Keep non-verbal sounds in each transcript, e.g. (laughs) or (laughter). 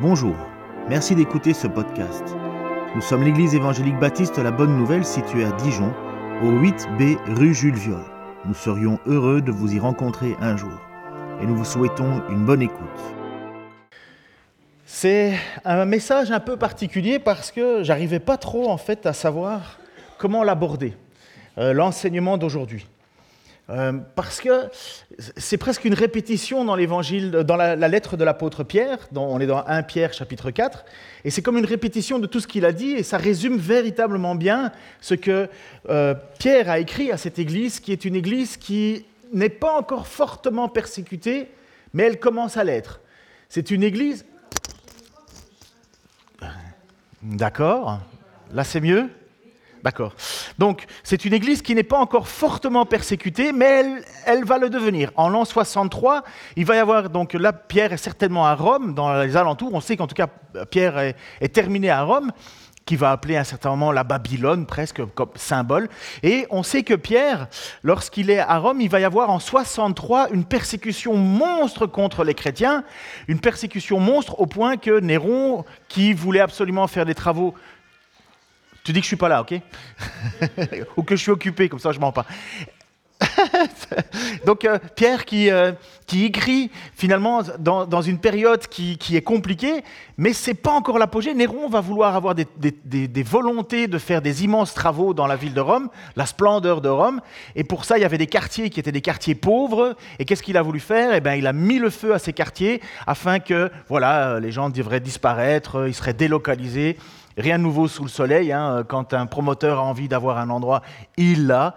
Bonjour, merci d'écouter ce podcast. Nous sommes l'église évangélique baptiste La Bonne Nouvelle située à Dijon, au 8B rue Jules Viol. Nous serions heureux de vous y rencontrer un jour et nous vous souhaitons une bonne écoute. C'est un message un peu particulier parce que j'arrivais pas trop en fait à savoir comment l'aborder, euh, l'enseignement d'aujourd'hui. Euh, parce que c'est presque une répétition dans l'évangile, dans la, lettre de l'apôtre Pierre, dont on est dans 1 Pierre chapitre 4, et c'est comme une répétition de tout ce qu'il a dit, et ça résume véritablement bien ce que euh, Pierre a écrit à cette église, qui est une église qui n'est pas encore fortement persécutée, mais elle commence à l'être. C'est une église... D'accord, là c'est mieux D'accord. Donc, c'est une église qui n'est pas encore fortement persécutée, mais elle, va le devenir. En l'an 63, il va y avoir, donc là, Pierre est certainement à Rome, dans les alentours. On sait qu'en tout cas, Pierre est, est, terminé à Rome, qui va appeler à un certain moment la Babylone, presque comme symbole. Et on sait que Pierre, lorsqu'il est à Rome, il va y avoir en 63 une persécution monstre contre les chrétiens, une persécution monstre au point que Néron, qui voulait absolument faire des travaux tu dis que je suis pas là, ok (laughs) Ou que je suis occupé, comme ça je mens pas. (laughs) Donc euh, Pierre qui, euh, qui, écrit finalement dans, dans une période qui, qui, est compliquée, mais c'est pas encore l'apogée. Néron va vouloir avoir des, des, des, volontés de faire des immenses travaux dans la ville de Rome, la splendeur de Rome, et pour ça il y avait des quartiers qui étaient des quartiers pauvres. Et qu'est-ce qu'il a voulu faire? Eh bien, il a mis le feu à ces quartiers afin que voilà les gens devraient disparaître, ils seraient délocalisés. Rien de nouveau sous le soleil. Hein. Quand un promoteur a envie d'avoir un endroit, il l'a.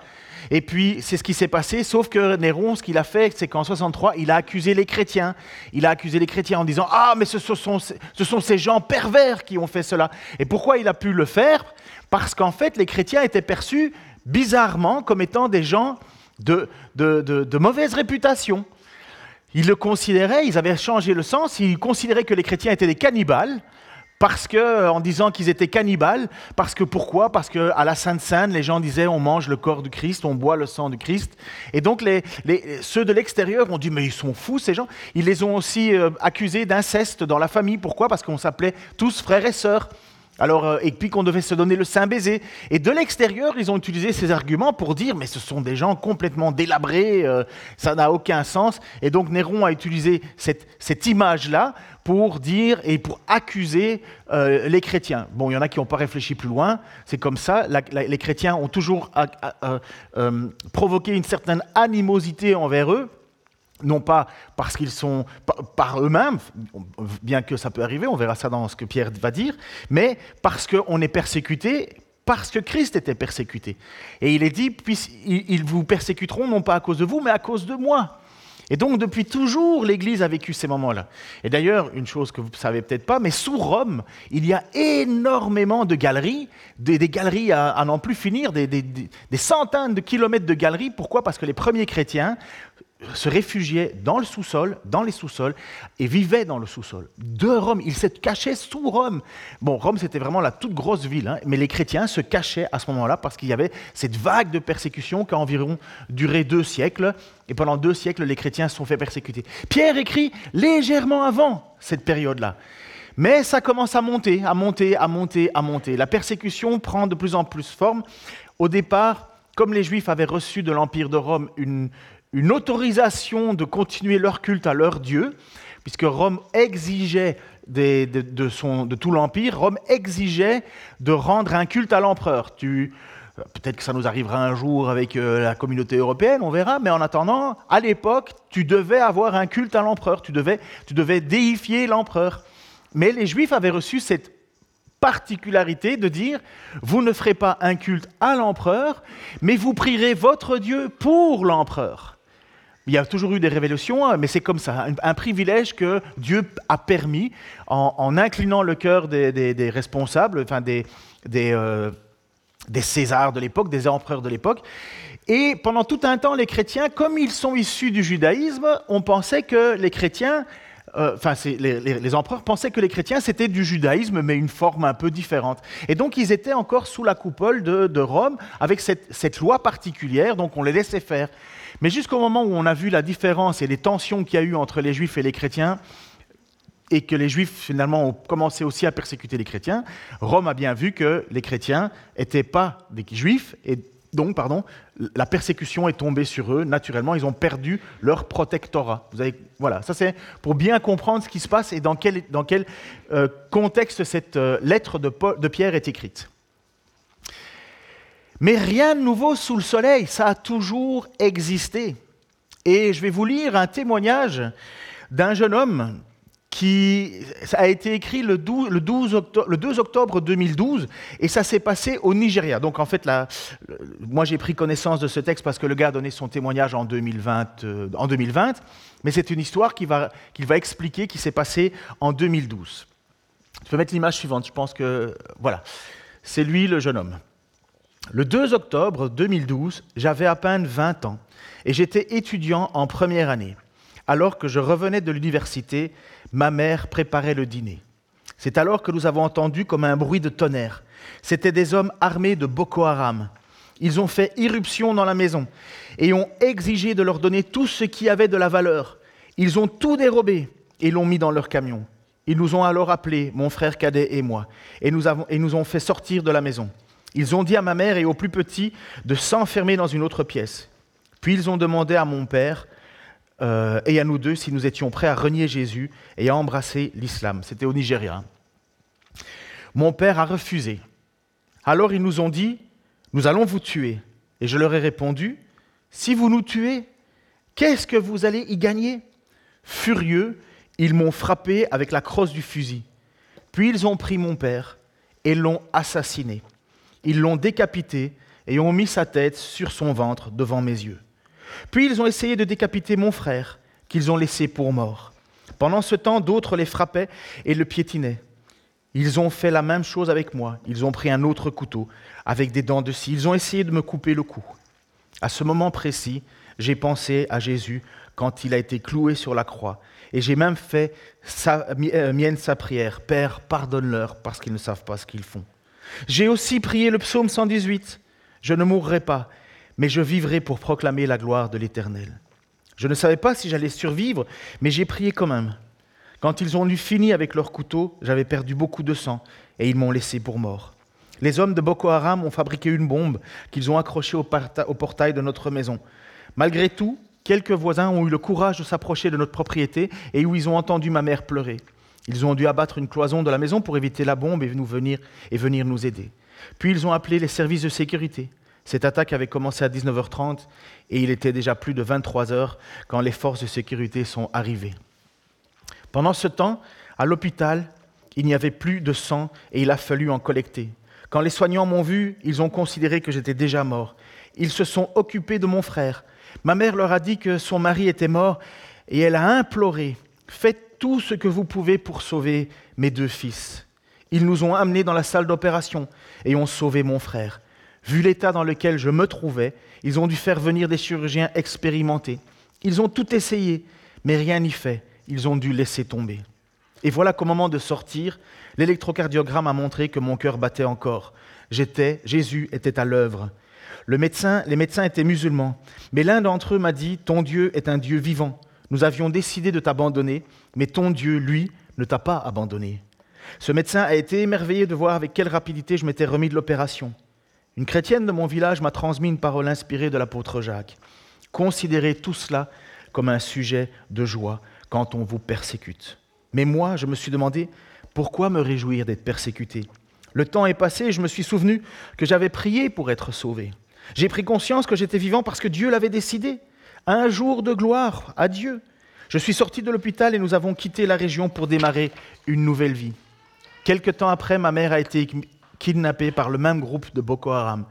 Et puis, c'est ce qui s'est passé, sauf que Néron, ce qu'il a fait, c'est qu'en 63, il a accusé les chrétiens. Il a accusé les chrétiens en disant Ah, mais ce sont, ce sont ces gens pervers qui ont fait cela. Et pourquoi il a pu le faire? Parce qu'en fait, les chrétiens étaient perçus bizarrement comme étant des gens de, de mauvaise réputation. Ils le considéraient, ils avaient changé le sens, ils considéraient que les chrétiens étaient des cannibales parce que, euh, en disant qu'ils étaient cannibales, parce que pourquoi? Parce qu'à la Sainte Seine, les gens disaient on mange le corps du Christ, on boit le sang du Christ. Et donc ceux de l'extérieur ont dit mais ils sont fous ces gens. Ils les ont aussi euh, accusés d'inceste dans la famille. Pourquoi? Parce qu'on s'appelait tous frères et sœurs. Alors, euh, et puis qu'on devait se donner le saint baiser. Et de l'extérieur, ils ont utilisé ces arguments pour dire, mais ce sont des gens complètement délabrés, ça n'a aucun sens. Et donc Néron a utilisé cette image-là pour dire et pour accuser euh, les chrétiens. Bon, il y en a qui n'ont pas réfléchi plus loin, c'est comme ça. les chrétiens ont toujours euh, provoqué une certaine animosité envers eux, non pas parce qu'ils sont par eux-mêmes, bien que ça peut arriver, on verra ça dans ce que Pierre va dire, mais parce qu'on est persécuté parce que Christ était persécuté. Et il est dit, ils vous persécuteront non pas à cause de vous, mais à cause de moi. Et donc, depuis toujours, l'Église a vécu ces moments-là. Et d'ailleurs, une chose que vous ne savez peut-être pas, mais sous Rome, il y a énormément de galeries, des, galeries à, n'en plus finir, des, des, centaines de kilomètres de galeries. Pourquoi? Parce que les premiers chrétiens se réfugiaient dans le sous-sol, dans les sous-sols, et vivaient dans le sous-sol de Rome. Ils se cachaient sous Rome. Bon, Rome, c'était vraiment la toute grosse ville, hein, mais les chrétiens se cachaient à ce moment-là parce qu'il y avait cette vague de persécution qui a environ duré deux siècles, et pendant deux siècles, les chrétiens se sont fait persécuter. Pierre écrit légèrement avant cette période-là. Mais ça commence à monter, à monter, à monter, à monter. La persécution prend de plus en plus forme. Au départ, comme les Juifs avaient reçu de l'Empire de Rome une, une autorisation de continuer leur culte à leur Dieu, puisque Rome exigeait de, tout l'Empire, Rome exigeait de rendre un culte à l'empereur. Peut-être que ça nous arrivera un jour avec euh, la communauté européenne, on verra, mais en attendant, à l'époque, tu devais avoir un culte à l'empereur, tu devais, tu devais déifier l'empereur. Mais les Juifs avaient reçu cette particularité de dire, vous ne ferez pas un culte à l'empereur, mais vous prierez votre Dieu pour l'empereur. Il y a toujours eu des révélations, hein, mais c'est comme ça, un, privilège que Dieu a permis en, inclinant le cœur des, responsables, enfin des, euh, des, Césars de l'époque, des empereurs de l'époque. Et pendant tout un temps, les chrétiens, comme ils sont issus du judaïsme, on pensait que les chrétiens, euh, enfin les, empereurs pensaient que les chrétiens c'était du judaïsme, mais une forme un peu différente. Et donc ils étaient encore sous la coupole de, Rome avec cette, cette loi particulière, donc on les laissait faire. Mais jusqu'au moment où on a vu la différence et les tensions qu'il y a eu entre les juifs et les chrétiens, et que les Juifs finalement ont commencé aussi à persécuter les chrétiens, Rome a bien vu que les chrétiens n'étaient pas des Juifs et donc, pardon, la persécution est tombée sur eux. Naturellement, ils ont perdu leur protectorat. Voilà, ça c'est pour bien comprendre ce qui se passe et dans quel, euh, contexte cette euh, lettre de Pierre est écrite. Mais rien de nouveau sous le soleil, ça a toujours existé. Et je vais vous lire un témoignage d'un jeune homme qui a été écrit le 12, octobre, le 2 octobre 2012 et ça s'est passé au Nigeria. Donc en fait, moi j'ai pris connaissance de ce texte parce que le gars a donné son témoignage en 2020, euh, en 2020 mais c'est une histoire qu'il va, expliquer qui s'est passée en 2012. Je peux mettre l'image suivante, je pense que... Voilà, c'est lui le jeune homme. Le 2 octobre 2012, j'avais à peine 20 ans et j'étais étudiant en première année. Alors que je revenais de l'université, ma mère préparait le dîner. C'est alors que nous avons entendu comme un bruit de tonnerre. C'étaient des hommes armés de Boko Haram. Ils ont fait irruption dans la maison et ont exigé de leur donner tout ce qui avait de la valeur. Ils ont tout dérobé et l'ont mis dans leur camion. Ils nous ont alors appelés, mon frère cadet et moi, et nous, avons, et nous ont fait sortir de la maison. Ils ont dit à ma mère et aux plus petits de s'enfermer dans une autre pièce. Puis ils ont demandé à mon père euh, et à nous deux si nous étions prêts à renier Jésus et à embrasser l'islam. C'était au Nigeria. Mon père a refusé. Alors ils nous ont dit, nous allons vous tuer. Et je leur ai répondu, si vous nous tuez, qu'est-ce que vous allez y gagner? Furieux, ils m'ont frappé avec la crosse du fusil. Puis ils ont pris mon père et l'ont assassiné. Ils l'ont décapité et ont mis sa tête sur son ventre devant mes yeux. Puis ils ont essayé de décapiter mon frère, qu'ils ont laissé pour mort. Pendant ce temps, d'autres les frappaient et le piétinaient. Ils ont fait la même chose avec moi. Ils ont pris un autre couteau avec des dents de scie. Ils ont essayé de me couper le cou. À ce moment précis, j'ai pensé à Jésus quand il a été cloué sur la croix. Et j'ai même fait euh, mienne sa prière. Père, pardonne-leur parce qu'ils ne savent pas ce qu'ils font. J'ai aussi prié le psaume 118. Je ne mourrai pas, mais je vivrai pour proclamer la gloire de l'Éternel. Je ne savais pas si j'allais survivre, mais j'ai prié quand même. Quand ils ont eu fini avec leur couteau, j'avais perdu beaucoup de sang, et ils m'ont laissé pour mort. Les hommes de Boko Haram ont fabriqué une bombe qu'ils ont accrochée au, portail de notre maison. Malgré tout, quelques voisins ont eu le courage de s'approcher de notre propriété et où ils ont entendu ma mère pleurer. Ils ont dû abattre une cloison de la maison pour éviter la bombe et, nous venir, et venir nous aider. Puis ils ont appelé les services de sécurité. Cette attaque avait commencé à 19h30 et il était déjà plus de 23 heures quand les forces de sécurité sont arrivées. Pendant ce temps, à l'hôpital, il n'y avait plus de sang et il a fallu en collecter. Quand les soignants m'ont vu, ils ont considéré que j'étais déjà mort. Ils se sont occupés de mon frère. Ma mère leur a dit que son mari était mort et elle a imploré Faites tout ce que vous pouvez pour sauver mes deux fils. Ils nous ont amenés dans la salle d'opération et ont sauvé mon frère. Vu l'état dans lequel je me trouvais, ils ont dû faire venir des chirurgiens expérimentés. Ils ont tout essayé, mais rien n'y fait. Ils ont dû laisser tomber. Et voilà qu'au moment de sortir, l'électrocardiogramme a montré que mon cœur battait encore. J'étais, Jésus était à l'œuvre. Les médecins étaient musulmans, mais l'un d'entre eux m'a dit Ton Dieu est un Dieu vivant. Nous avions décidé de t'abandonner, mais ton Dieu, lui, ne t'a pas abandonné. Ce médecin a été émerveillé de voir avec quelle rapidité je m'étais remis de l'opération. Une chrétienne de mon village m'a transmis une parole inspirée de l'apôtre Jacques. Considérez tout cela comme un sujet de joie quand on vous persécute. Mais moi, je me suis demandé, pourquoi me réjouir d'être persécuté? Le temps est passé et je me suis souvenu que j'avais prié pour être sauvé. J'ai pris conscience que j'étais vivant parce que Dieu l'avait décidé. Un jour de gloire à Dieu. Je suis sorti de l'hôpital et nous avons quitté la région pour démarrer une nouvelle vie. Quelque temps après, ma mère a été kidnappée par le même groupe de Boko Haram.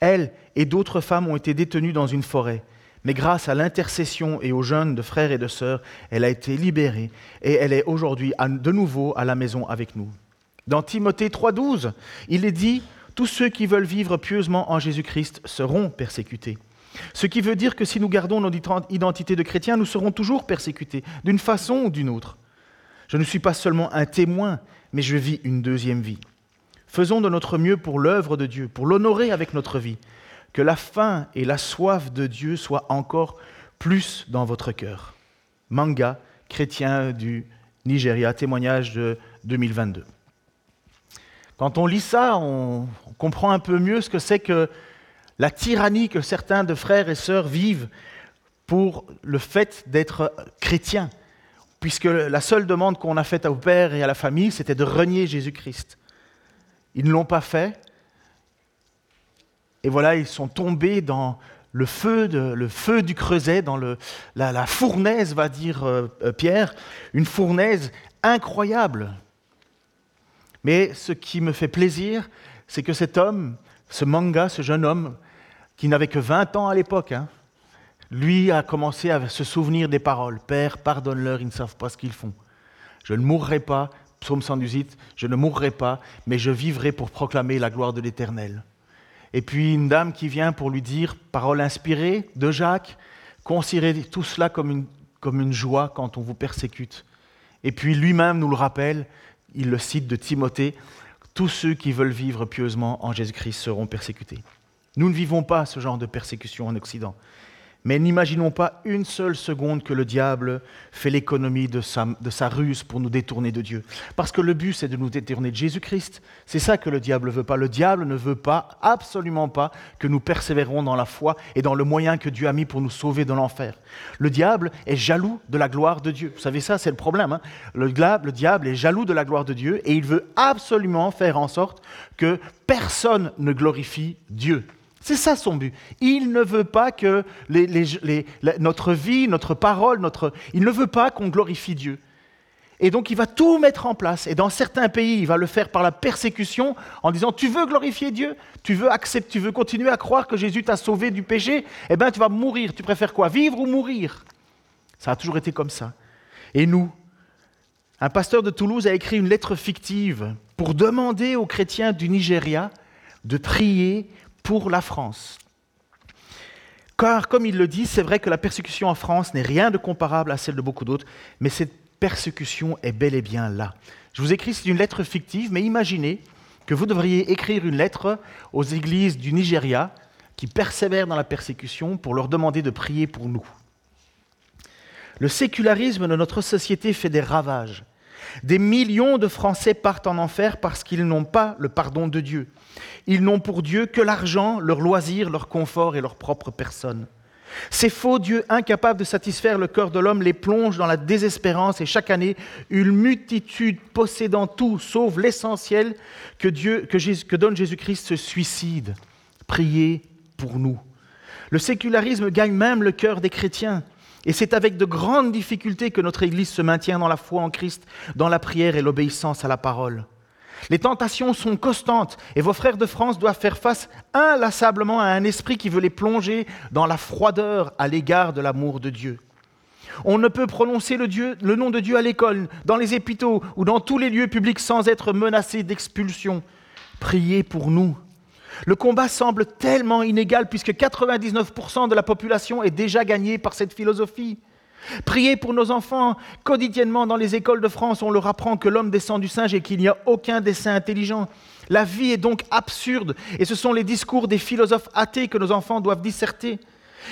Elle et d'autres femmes ont été détenues dans une forêt. Mais grâce à l'intercession et aux jeunes de frères et de sœurs, elle a été libérée et elle est aujourd'hui de nouveau à la maison avec nous. Dans Timothée 3.12, il est dit, Tous ceux qui veulent vivre pieusement en Jésus-Christ seront persécutés. Ce qui veut dire que si nous gardons notre identité de chrétien, nous serons toujours persécutés, d'une façon ou d'une autre. Je ne suis pas seulement un témoin, mais je vis une deuxième vie. Faisons de notre mieux pour l'œuvre de Dieu, pour l'honorer avec notre vie. Que la faim et la soif de Dieu soient encore plus dans votre cœur. Manga, chrétien du Nigeria, témoignage de 2022. Quand on lit ça, on comprend un peu mieux ce que c'est que la tyrannie que certains de frères et sœurs vivent pour le fait d'être chrétien, puisque la seule demande qu'on a faite au Père et à la famille, c'était de renier Jésus-Christ. Ils ne l'ont pas fait, et voilà, ils sont tombés dans le feu, le feu du creuset, dans la, fournaise, va dire euh, euh, Pierre, une fournaise incroyable. Mais ce qui me fait plaisir, c'est que cet homme, ce manga, ce jeune homme, qui n'avait que 20 ans à l'époque, hein, lui a commencé à se souvenir des paroles. Père, pardonne-leur, ils ne savent pas ce qu'ils font. Je ne mourrai pas, psaume 118, je ne mourrai pas, mais je vivrai pour proclamer la gloire de l'Éternel. Et puis une dame qui vient pour lui dire, parole inspirée de Jacques, considérez tout cela comme une, comme une joie quand on vous persécute. Et puis lui-même nous le rappelle, il le cite de Timothée, tous ceux qui veulent vivre pieusement en Jésus-Christ seront persécutés. Nous ne vivons pas ce genre de persécution en Occident. Mais n'imaginons pas une seule seconde que le diable fait l'économie de sa, ruse pour nous détourner de Dieu. Parce que le but, c'est de nous détourner de Jésus-Christ. C'est ça que le diable veut pas. Le diable ne veut pas, absolument pas, que nous persévérons dans la foi et dans le moyen que Dieu a mis pour nous sauver de l'enfer. Le diable est jaloux de la gloire de Dieu. Vous savez ça, c'est le problème. Hein. le diable est jaloux de la gloire de Dieu et il veut absolument faire en sorte que personne ne glorifie Dieu. C'est ça son but. Il ne veut pas que notre vie, notre parole, notre... il ne veut pas qu'on glorifie Dieu. Et donc il va tout mettre en place. Et dans certains pays, il va le faire par la persécution en disant Tu veux glorifier Dieu? Tu veux accepter, tu veux continuer à croire que Jésus t'a sauvé du péché? Eh bien, tu vas mourir. Tu préfères quoi? Vivre ou mourir? Ça a toujours été comme ça. Et nous, un pasteur de Toulouse a écrit une lettre fictive pour demander aux chrétiens du Nigeria de prier pour la France. Car, comme il le dit, c'est vrai que la persécution en France n'est rien de comparable à celle de beaucoup d'autres, mais cette persécution est bel et bien là. Je vous écris, c'est une lettre fictive, mais imaginez que vous devriez écrire une lettre aux églises du Nigeria qui persévèrent dans la persécution pour leur demander de prier pour nous. Le sécularisme de notre société fait des ravages. Des millions de Français partent en enfer parce qu'ils n'ont pas le pardon de Dieu. Ils n'ont pour Dieu que l'argent, leur loisir, leur confort et leur propre personne. Ces faux dieux incapables de satisfaire le cœur de l'homme les plongent dans la désespérance et chaque année, une multitude possédant tout sauf l'essentiel que, Dieu, que donne Jésus-Christ se suicide. Priez pour nous. Le sécularisme gagne même le cœur des chrétiens. Et c'est avec de grandes difficultés que notre Église se maintient dans la foi en Christ, dans la prière et l'obéissance à la parole. Les tentations sont constantes et vos frères de France doivent faire face inlassablement à un esprit qui veut les plonger dans la froideur à l'égard de l'amour de Dieu. On ne peut prononcer le, nom de Dieu à l'école, dans les hôpitaux ou dans tous les lieux publics sans être menacé d'expulsion. Priez pour nous. Le combat semble tellement inégal puisque 99% de la population est déjà gagnée par cette philosophie. Priez pour nos enfants. Quotidiennement, dans les écoles de France, on leur apprend que l'homme descend du singe et qu'il n'y a aucun dessin intelligent. La vie est donc absurde et ce sont les discours des philosophes athées que nos enfants doivent disserter.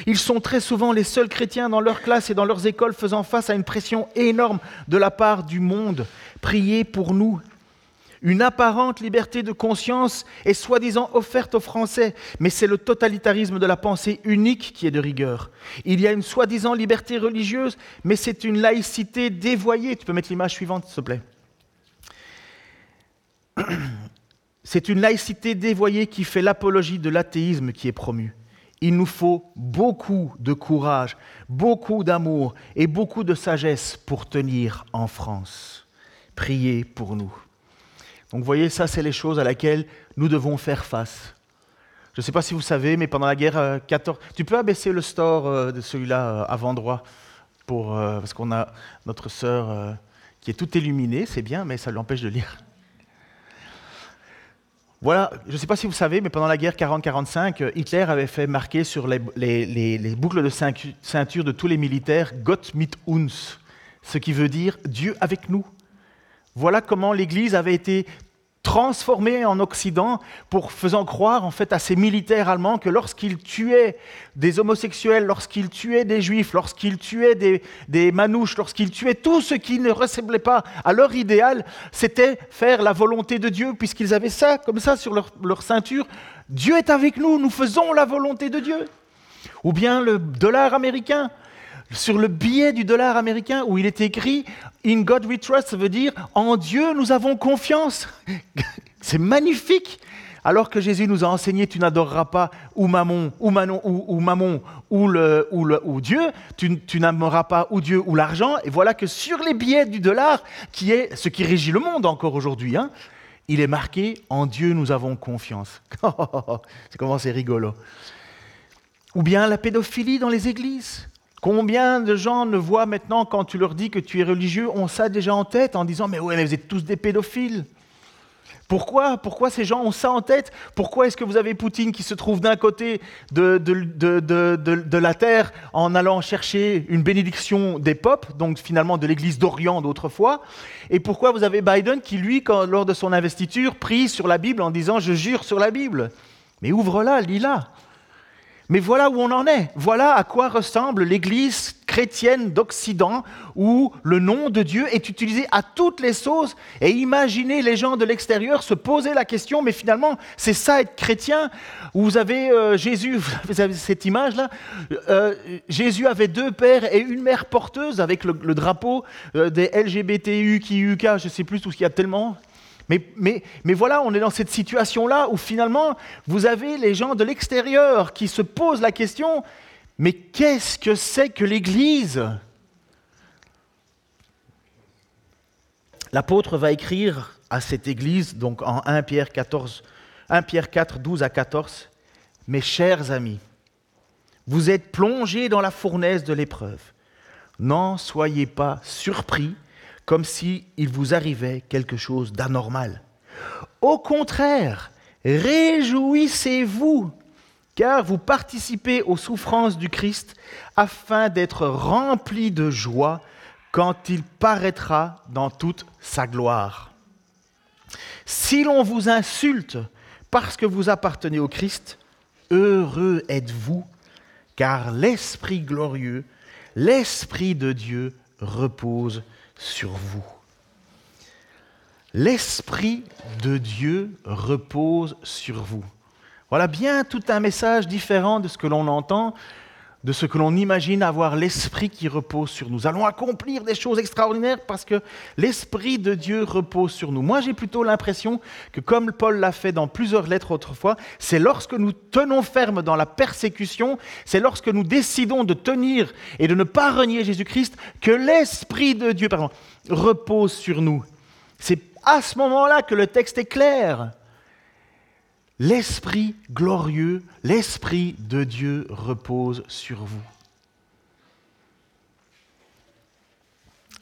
Ils sont très souvent les seuls chrétiens dans leur classe et dans leurs écoles faisant face à une pression énorme de la part du monde. Priez pour nous. Une apparente liberté de conscience est soi-disant offerte aux Français, mais c'est le totalitarisme de la pensée unique qui est de rigueur. Il y a une soi-disant liberté religieuse, mais c'est une laïcité dévoyée. Tu peux mettre l'image suivante, s'il te plaît. (clears throat) C'est une laïcité dévoyée qui fait l'apologie de l'athéisme qui est promu. Il nous faut beaucoup de courage, beaucoup d'amour et beaucoup de sagesse pour tenir en France. Priez pour nous. Donc vous voyez, ça, c'est les choses à laquelle nous devons faire face. Je ne sais pas si vous savez, mais pendant la guerre 14... Euh, tu peux abaisser le store euh, de celui-là euh, avant droit, pour, parce qu'on a notre sœur qui est toute illuminée, c'est bien, mais ça lui empêche de lire. Voilà, je ne sais pas si vous savez, mais pendant la guerre 40-45, Hitler avait fait marquer sur les, boucles de ceinture de tous les militaires Gott mit uns, ce qui veut dire Dieu avec nous. Voilà comment l'Église avait été transformé en Occident pour faisant croire en fait à ces militaires allemands que lorsqu'ils tuaient des homosexuels, lorsqu'ils tuaient des juifs, lorsqu'ils tuaient des, manouches, lorsqu'ils tuaient tout ce qui ne ressemblait pas à leur idéal, c'était faire la volonté de Dieu, puisqu'ils avaient ça comme ça sur leur, leur ceinture. Dieu est avec nous, nous faisons la volonté de Dieu. Ou bien le dollar américain, sur le billet du dollar américain où il est écrit In God we trust, ça veut dire En Dieu nous avons confiance. (laughs) C'est magnifique. Alors que Jésus nous a enseigné, tu n'adoreras pas ou Mammon, ou Manon, ou, Mammon, ou, le, ou, ou Dieu, tu, tu n'aimeras pas ou Dieu ou l'argent. Et voilà que sur les billets du dollar, qui est ce qui régit le monde encore aujourd'hui, hein, il est marqué En Dieu nous avons confiance. (laughs) c'est comment c'est rigolo. Ou bien la pédophilie dans les églises. Combien de gens ne voient maintenant, quand tu leur dis que tu es religieux, ont ça déjà en tête en disant Mais ouais, mais vous êtes tous des pédophiles. Pourquoi Pourquoi ces gens ont ça en tête? Pourquoi est-ce que vous avez Poutine qui se trouve d'un côté de, de, la terre en allant chercher une bénédiction des popes, donc finalement de l'église d'Orient d'autrefois? Et pourquoi vous avez Biden qui, lui, lors de son investiture, prie sur la Bible en disant Je jure sur la Bible? Mais ouvre-la, lis-la. Mais voilà où on en est. Voilà à quoi ressemble l'Église chrétienne d'Occident, où le nom de Dieu est utilisé à toutes les sauces. Et imaginez les gens de l'extérieur se poser la question, mais finalement, c'est ça être chrétien. Vous avez euh, Jésus, (laughs) vous avez cette image-là. Euh, Jésus avait deux pères et une mère porteuse avec le, drapeau euh, des LGBTU, je ne sais plus tout ce qu'il y a tellement. Mais, voilà, on est dans cette situation-là où finalement, vous avez les gens de l'extérieur qui se posent la question, mais qu'est-ce que c'est que l'Église? L'apôtre va écrire à cette Église, donc en 1 Pierre, 14, 1 Pierre 4, 12 à 14, Mes chers amis, vous êtes plongés dans la fournaise de l'épreuve. N'en soyez pas surpris comme s'il vous arrivait quelque chose d'anormal. Au contraire, réjouissez-vous, car vous participez aux souffrances du Christ afin d'être remplis de joie quand il paraîtra dans toute sa gloire. Si l'on vous insulte parce que vous appartenez au Christ, heureux êtes-vous, car l'Esprit glorieux, l'Esprit de Dieu repose sur vous. L'Esprit de Dieu repose sur vous. Voilà bien tout un message différent de ce que l'on entend de ce que l'on imagine avoir l'Esprit qui repose sur nous. Allons accomplir des choses extraordinaires parce que l'Esprit de Dieu repose sur nous. Moi, j'ai plutôt l'impression que, comme Paul l'a fait dans plusieurs lettres autrefois, c'est lorsque nous tenons ferme dans la persécution, c'est lorsque nous décidons de tenir et de ne pas renier Jésus-Christ, que l'Esprit de Dieu pardon, repose sur nous. C'est à ce moment-là que le texte est clair l'Esprit glorieux, l'Esprit de Dieu repose sur vous.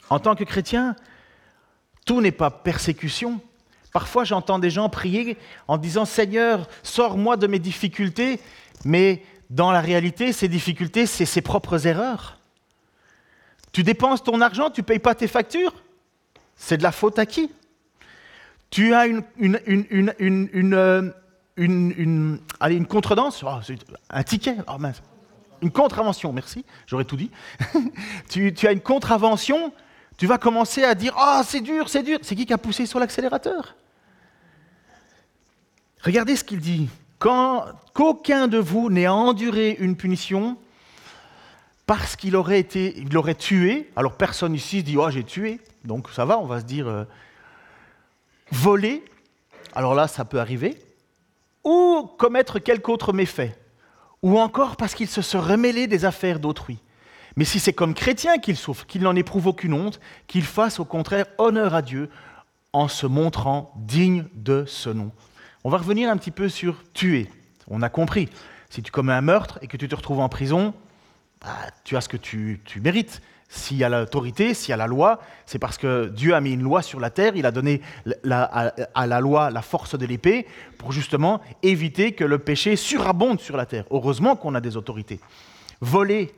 En tant que chrétien, tout n'est pas persécution. Parfois, j'entends des gens prier en disant Seigneur, sors-moi de mes difficultés, mais dans la réalité, ces difficultés, c'est ses propres erreurs. Tu dépenses ton argent, tu ne payes pas tes factures, c'est de la faute à qui? Tu as une, une euh, une, une, allez, une contredanse, oh, un ticket, oh, une contravention, merci, j'aurais tout dit. (laughs) tu, as une contravention, tu vas commencer à dire Ah, c'est dur, c'est dur. C'est qui qui a poussé sur l'accélérateur? Regardez ce qu'il dit. Quand qu'aucun de vous n'ait enduré une punition parce qu'il aurait été, il aurait tué. Alors personne ici se dit oh j'ai tué, donc ça va, on va se dire euh, voler. Alors là, ça peut arriver ou commettre quelque autre méfait, ou encore parce qu'il se serait mêlé des affaires d'autrui. Mais si c'est comme chrétien qu'il souffre, qu'il n'en éprouve aucune honte, qu'il fasse au contraire honneur à Dieu en se montrant digne de ce nom. On va revenir un petit peu sur tuer. On a compris. Si tu commets un meurtre et que tu te retrouves en prison, bah, tu as ce que tu mérites. S'il y a l'autorité, s'il y a la loi, c'est parce que Dieu a mis une loi sur la terre, il a donné à, la loi la force de l'épée pour justement éviter que le péché surabonde sur la terre. Heureusement qu'on a des autorités. Voler.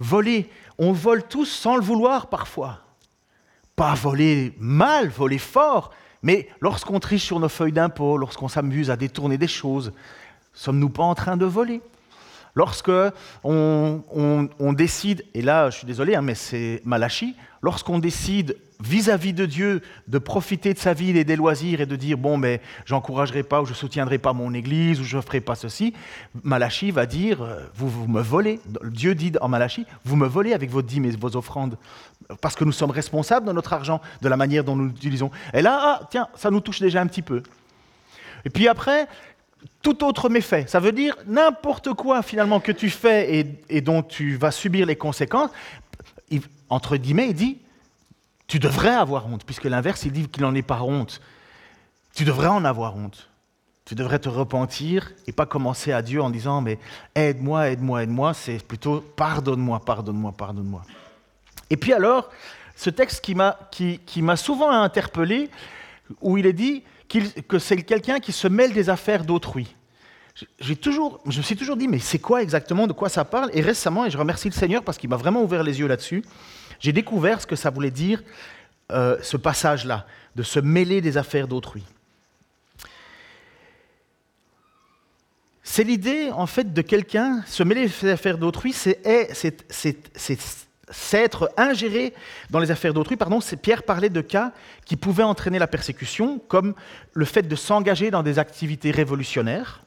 Voler. On vole tous sans le vouloir parfois. Pas voler mal, voler fort, Mais lorsqu'on triche sur nos feuilles d'impôt, lorsqu'on s'amuse à détourner des choses, sommes-nous pas en train de voler? Lorsque on, décide, et là je suis désolé, hein, mais c'est Malachi, lorsqu'on décide vis-à-vis de Dieu de profiter de sa vie et des loisirs et de dire bon mais j'encouragerai pas ou je soutiendrai pas mon église ou je ferai pas ceci, Malachi va dire euh, vous, me volez. Dieu dit en Malachi vous me volez avec vos dîmes et vos offrandes parce que nous sommes responsables de notre argent, de la manière dont nous l'utilisons. Et là ah, tiens ça nous touche déjà un petit peu. Et puis après tout autre méfait. Ça veut dire n'importe quoi finalement que tu fais et, dont tu vas subir les conséquences. entre guillemets, il dit, tu devrais avoir honte, puisque l'inverse, il dit qu'il n'en est pas honte. Tu devrais en avoir honte. Tu devrais te repentir et pas commencer à Dieu en disant, mais aide-moi, aide-moi, aide-moi. C'est plutôt pardonne-moi, pardonne-moi, pardonne-moi. Et puis alors, ce texte qui m'a qui, souvent interpellé, où il est dit, que c'est quelqu'un qui se mêle des affaires d'autrui. J'ai toujours, je me suis toujours dit, mais c'est quoi exactement, de quoi ça parle? Et récemment, et je remercie le Seigneur parce qu'il m'a vraiment ouvert les yeux là-dessus, j'ai découvert ce que ça voulait dire, euh, ce passage-là, de se mêler des affaires d'autrui. C'est l'idée, en fait, de quelqu'un, se mêler des affaires d'autrui, c'est s'être ingéré dans les affaires d'autrui, pardon, Pierre parlait de cas qui pouvaient entraîner la persécution, comme le fait de s'engager dans des activités révolutionnaires,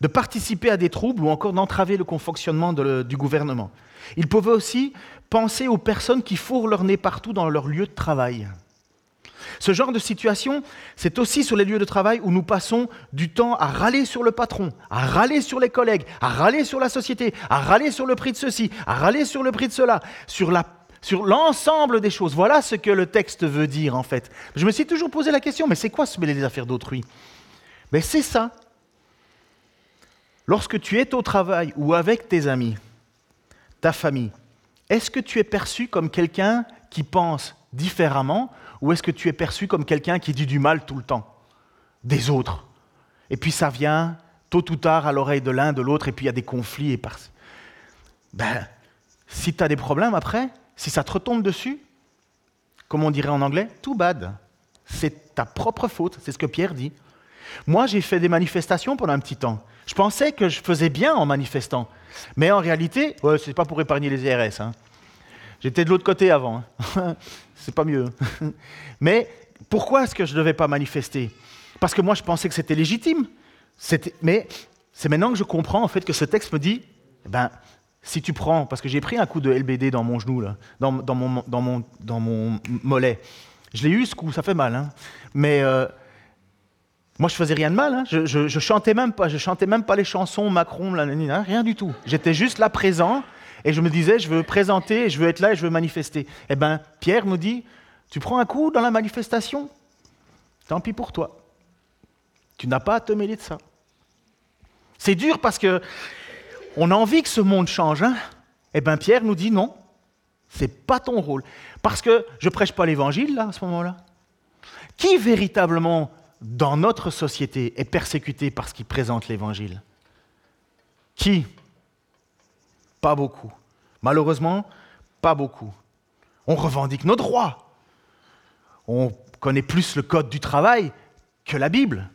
de participer à des troubles ou encore d'entraver le fonctionnement du gouvernement. Il pouvait aussi penser aux personnes qui fourrent leur nez partout dans leur lieu de travail. Ce genre de situation, c'est aussi sur les lieux de travail où nous passons du temps à râler sur le patron, à râler sur les collègues, à râler sur la société, à râler sur le prix de ceci, à râler sur le prix de cela, sur l'ensemble des choses. Voilà ce que le texte veut dire en fait. Je me suis toujours posé la question, mais c'est quoi se mêler des affaires d'autrui? Mais c'est ça. Lorsque tu es au travail ou avec tes amis, ta famille, est-ce que tu es perçu comme quelqu'un qui pense différemment ou est-ce que tu es perçu comme quelqu'un qui dit du mal tout le temps des autres? Et puis ça vient tôt ou tard à l'oreille de l'un, de l'autre, et puis il y a des conflits. Et par... Ben, si tu as des problèmes après, si ça te retombe dessus, comme on dirait en anglais, too bad. C'est ta propre faute, c'est ce que Pierre dit. Moi, j'ai fait des manifestations pendant un petit temps. Je pensais que je faisais bien en manifestant. Mais en réalité, ouais, ce n'est pas pour épargner les IRS. J'étais de l'autre côté avant. Hein. (laughs) c'est pas mieux. (laughs) Mais pourquoi est-ce que je ne devais pas manifester? Parce que moi, je pensais que c'était légitime. Mais c'est maintenant que je comprends en fait que ce texte me dit, eh ben, si tu prends, parce que j'ai pris un coup de LBD dans mon genou, là, dans, mon, dans, mon, dans mon mollet. Je l'ai eu ce coup, ça fait mal. Hein. Mais euh, moi, je faisais rien de mal. Hein. Je, je, chantais même pas. Je chantais même pas les chansons Macron, rien du tout. J'étais juste là présent et je me disais, je veux présenter, je veux être là et je veux manifester. Eh bien, Pierre me dit, tu prends un coup dans la manifestation, tant pis pour toi. Tu n'as pas à te mêler de ça. C'est dur parce que on a envie que ce monde change. Hein eh bien, Pierre nous dit non, c'est pas ton rôle. Parce que je prêche pas l'évangile là à ce moment-là. Qui véritablement dans notre société est persécuté parce qu'il présente l'évangile? Qui? Pas beaucoup. Malheureusement, pas beaucoup. On revendique nos droits. On connaît plus le code du travail que la Bible.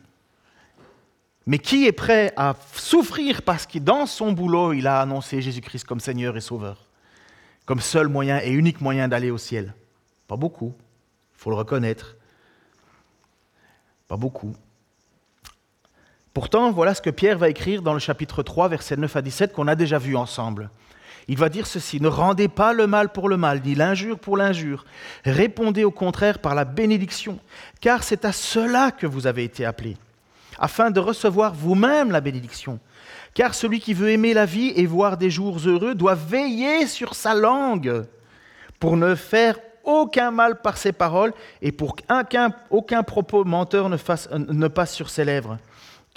Mais qui est prêt à souffrir parce que dans son boulot, il a annoncé Jésus-Christ comme Seigneur et Sauveur, comme seul moyen et unique moyen d'aller au ciel? Pas beaucoup, il faut le reconnaître. Pas beaucoup. Pourtant, voilà ce que Pierre va écrire dans le chapitre 3, versets 9 à 17, qu'on a déjà vu ensemble. Il va dire ceci, ne rendez pas le mal pour le mal, ni l'injure pour l'injure. Répondez au contraire par la bénédiction, car c'est à cela que vous avez été appelés, afin de recevoir vous-même la bénédiction. Car celui qui veut aimer la vie et voir des jours heureux doit veiller sur sa langue pour ne faire aucun mal par ses paroles et pour qu'aucun aucun propos menteur ne, passe sur ses lèvres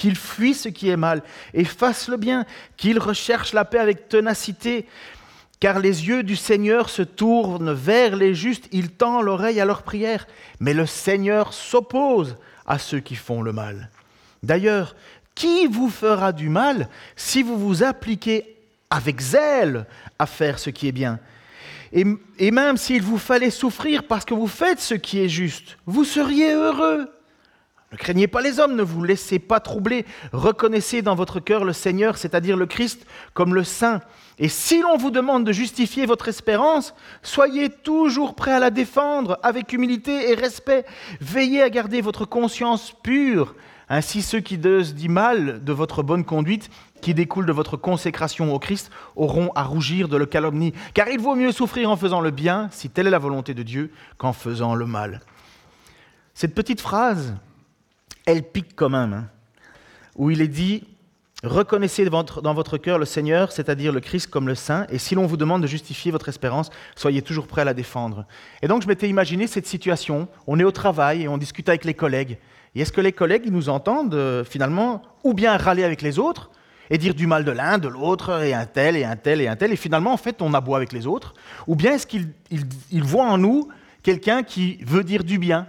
qu'il fuit ce qui est mal et fasse le bien, qu'il recherche la paix avec ténacité, car les yeux du Seigneur se tournent vers les justes, il tend l'oreille à leurs prières, mais le Seigneur s'oppose à ceux qui font le mal. D'ailleurs, qui vous fera du mal si vous vous appliquez avec zèle à faire ce qui est bien? Et même s'il vous fallait souffrir parce que vous faites ce qui est juste, vous seriez heureux. Ne craignez pas les hommes, ne vous laissez pas troubler. Reconnaissez dans votre cœur le Seigneur, c'est-à-dire le Christ, comme le Saint. Et si l'on vous demande de justifier votre espérance, soyez toujours prêt à la défendre avec humilité et respect. Veillez à garder votre conscience pure. Ainsi ceux qui disent mal de votre bonne conduite, qui découle de votre consécration au Christ, auront à rougir de le calomnie. Car il vaut mieux souffrir en faisant le bien, si telle est la volonté de Dieu, qu'en faisant le mal. Cette petite phrase, elle pique quand même, où il est dit Reconnaissez dans votre cœur le Seigneur, c'est-à-dire le Christ comme le Saint, et si l'on vous demande de justifier votre espérance, soyez toujours prêt à la défendre. Et donc je m'étais imaginé cette situation, on est au travail et on discute avec les collègues. Et est-ce que les collègues nous entendent euh, finalement ou bien râler avec les autres et dire du mal de l'un, de l'autre, et un tel, et un tel, et un tel, et finalement en fait on aboie avec les autres? Ou bien est-ce qu'ils voient en nous quelqu'un qui veut dire du bien,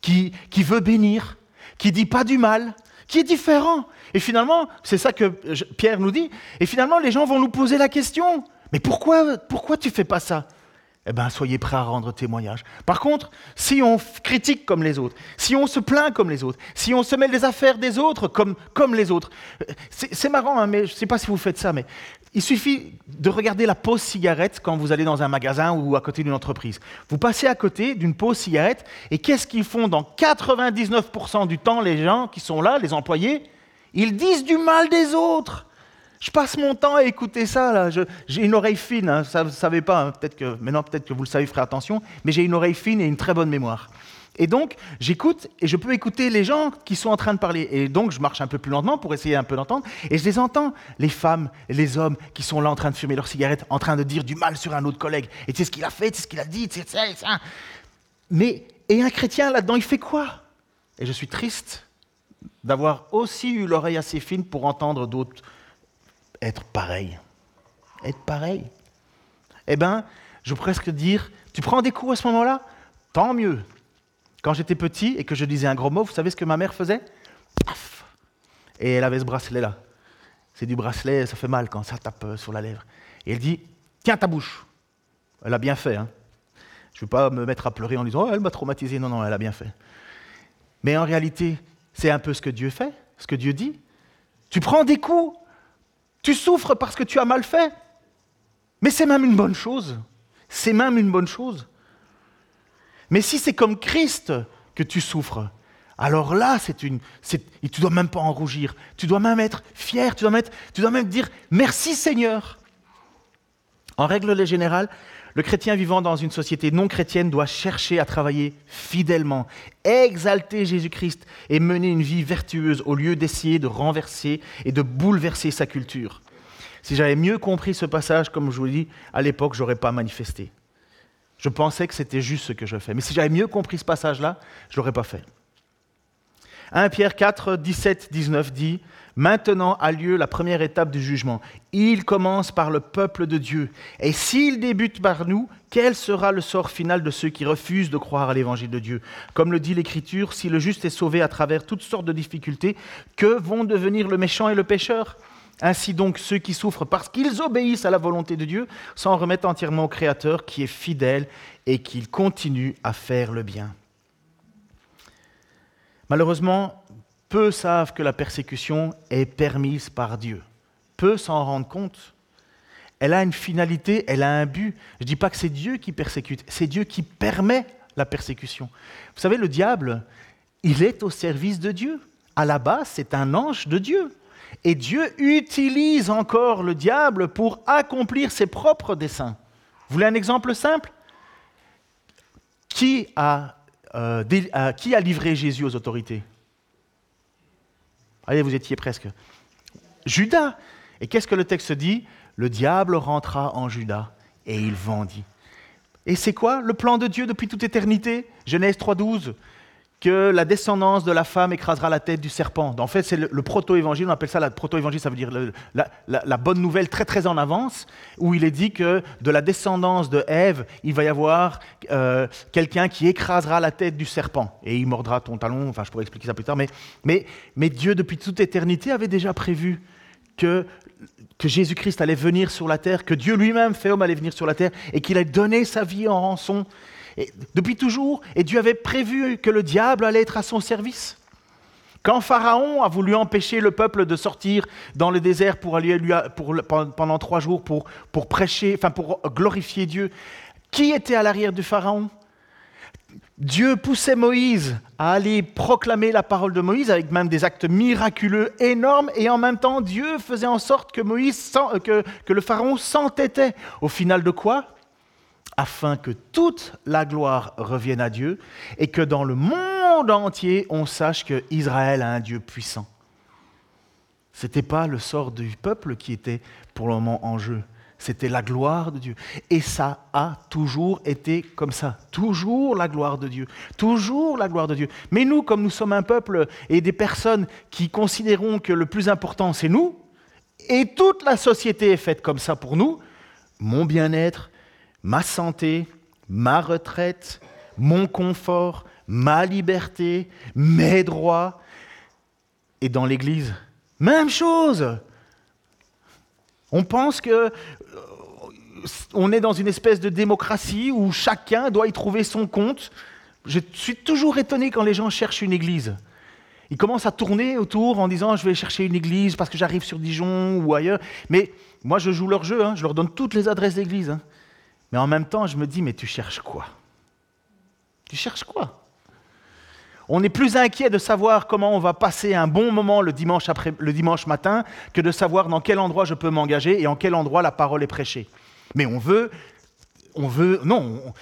qui veut bénir, qui dit pas du mal, qui est différent. Et finalement, c'est ça que Pierre nous dit. Et finalement, les gens vont nous poser la question mais pourquoi, pourquoi tu fais pas ça? Eh bien, soyez prêts à rendre témoignage. Par contre, si on critique comme les autres, si on se plaint comme les autres, si on se mêle des affaires des autres comme, comme les autres, euh, c'est marrant, hein, mais je ne sais pas si vous faites ça, mais il suffit de regarder la pause cigarette quand vous allez dans un magasin ou à côté d'une entreprise. Vous passez à côté d'une pause cigarette et qu'est-ce qu'ils font dans 99% du temps, les gens qui sont là, les employés? Ils disent du mal des autres. Je passe mon temps à écouter ça. J'ai une oreille fine, hein. ça, vous ne savez pas, hein. peut-être que, maintenant peut-être que vous le savez, ferez attention, mais j'ai une oreille fine et une très bonne mémoire. Et donc, j'écoute et je peux écouter les gens qui sont en train de parler. Et donc, je marche un peu plus lentement pour essayer un peu d'entendre. Et je les entends, les femmes les hommes qui sont là en train de fumer leur cigarette, en train de dire du mal sur un autre collègue. Et tu sais ce qu'il a fait, tu sais ce qu'il a dit, tu sais ça. Mais, et un chrétien là-dedans, il fait quoi? Et je suis triste d'avoir aussi eu l'oreille assez fine pour entendre d'autres être pareil. Être pareil. Eh bien, je pourrais presque dire, tu prends des coups à ce moment-là? Tant mieux. Quand j'étais petit et que je disais un gros mot, vous savez ce que ma mère faisait? Paf Et elle avait ce bracelet-là. C'est du bracelet, ça fait mal quand ça tape euh, sur la lèvre. Et elle dit, tiens ta bouche. Elle a bien fait. Hein. Je ne vais pas me mettre à pleurer en disant, oh, elle m'a traumatisé. Non, non, elle a bien fait. Mais en réalité, c'est un peu ce que Dieu fait, ce que Dieu dit. Tu prends des coups, tu souffres parce que tu as mal fait. Mais c'est même une bonne chose. C'est même une bonne chose. Mais si c'est comme Christ que tu souffres, alors là, c'est une, et tu dois même pas en rougir. Tu dois même être fier. Tu dois, même dire merci Seigneur. En règle générale, le chrétien vivant dans une société non chrétienne doit chercher à travailler fidèlement, exalter Jésus-Christ et mener une vie vertueuse au lieu d'essayer de renverser et de bouleverser sa culture. Si j'avais mieux compris ce passage, comme je vous l'ai dit, à l'époque, je n'aurais pas manifesté. Je pensais que c'était juste ce que je fais. Mais si j'avais mieux compris ce passage-là, je ne l'aurais pas fait. 1 Pierre 4, 17, 19 dit Maintenant a lieu la première étape du jugement. Il commence par le peuple de Dieu. Et s'il débute par nous, quel sera le sort final de ceux qui refusent de croire à l'évangile de Dieu? Comme le dit l'Écriture, si le juste est sauvé à travers toutes sortes de difficultés, que vont devenir le méchant et le pécheur? Ainsi donc, ceux qui souffrent parce qu'ils obéissent à la volonté de Dieu s'en remettent entièrement au Créateur qui est fidèle et qui continue à faire le bien. Malheureusement, peu savent que la persécution est permise par Dieu. Peu s'en rendent compte. Elle a une finalité, elle a un but. Je ne dis pas que c'est Dieu qui persécute, c'est Dieu qui permet la persécution. Vous savez, le diable, il est au service de Dieu. À la base, c'est un ange de Dieu. Et Dieu utilise encore le diable pour accomplir ses propres desseins. Vous voulez un exemple simple? Qui a, euh, qui a livré Jésus aux autorités? Allez, vous étiez presque. Judas. Et qu'est-ce que le texte dit? Le diable rentra en Judas et il vendit. Et c'est quoi le plan de Dieu depuis toute éternité? Genèse 3.12 que la descendance de la femme écrasera la tête du serpent. En fait, c'est le, proto-évangile, on appelle ça la proto-évangile, ça veut dire la, bonne nouvelle très très en avance, où il est dit que de la descendance de Ève, il va y avoir euh, quelqu'un qui écrasera la tête du serpent, et il mordra ton talon, enfin je pourrais expliquer ça plus tard, mais, mais, Dieu, depuis toute éternité, avait déjà prévu que, que Jésus-Christ allait venir sur la terre, que Dieu lui-même, fait homme, allait venir sur la terre, et qu'il allait donner sa vie en rançon. Depuis toujours, et Dieu avait prévu que le diable allait être à son service. Quand Pharaon a voulu empêcher le peuple de sortir dans le désert pendant trois jours pour, prêcher, enfin pour glorifier Dieu, qui était à l'arrière du Pharaon? Dieu poussait Moïse à aller proclamer la parole de Moïse avec même des actes miraculeux énormes et en même temps Dieu faisait en sorte que, euh, le Pharaon s'entêtait. Au final de quoi? Afin que toute la gloire revienne à Dieu et que dans le monde entier on sache que Israël a un Dieu puissant. Ce n'était pas le sort du peuple qui était pour le moment en jeu, c'était la gloire de Dieu. Et ça a toujours été comme ça. Toujours la gloire de Dieu. Toujours la gloire de Dieu. Mais nous, comme nous sommes un peuple et des personnes qui considérons que le plus important, c'est nous, et toute la société est faite comme ça pour nous, mon bien-être, ma santé, ma retraite, mon confort, ma liberté, mes droits. Et dans l'Église, même chose. On pense que on est dans une espèce de démocratie où chacun doit y trouver son compte. Je suis toujours étonné quand les gens cherchent une église. Ils commencent à tourner autour en disant je vais chercher une église parce que j'arrive sur Dijon ou ailleurs. Mais moi, je joue leur jeu, hein. je leur donne toutes les adresses d'église. Hein. Mais en même temps, je me dis mais tu cherches quoi? Tu cherches quoi? On est plus inquiet de savoir comment on va passer un bon moment le dimanche, matin que de savoir dans quel endroit je peux m'engager et en quel endroit la parole est prêchée. Mais on veut, on veut, non,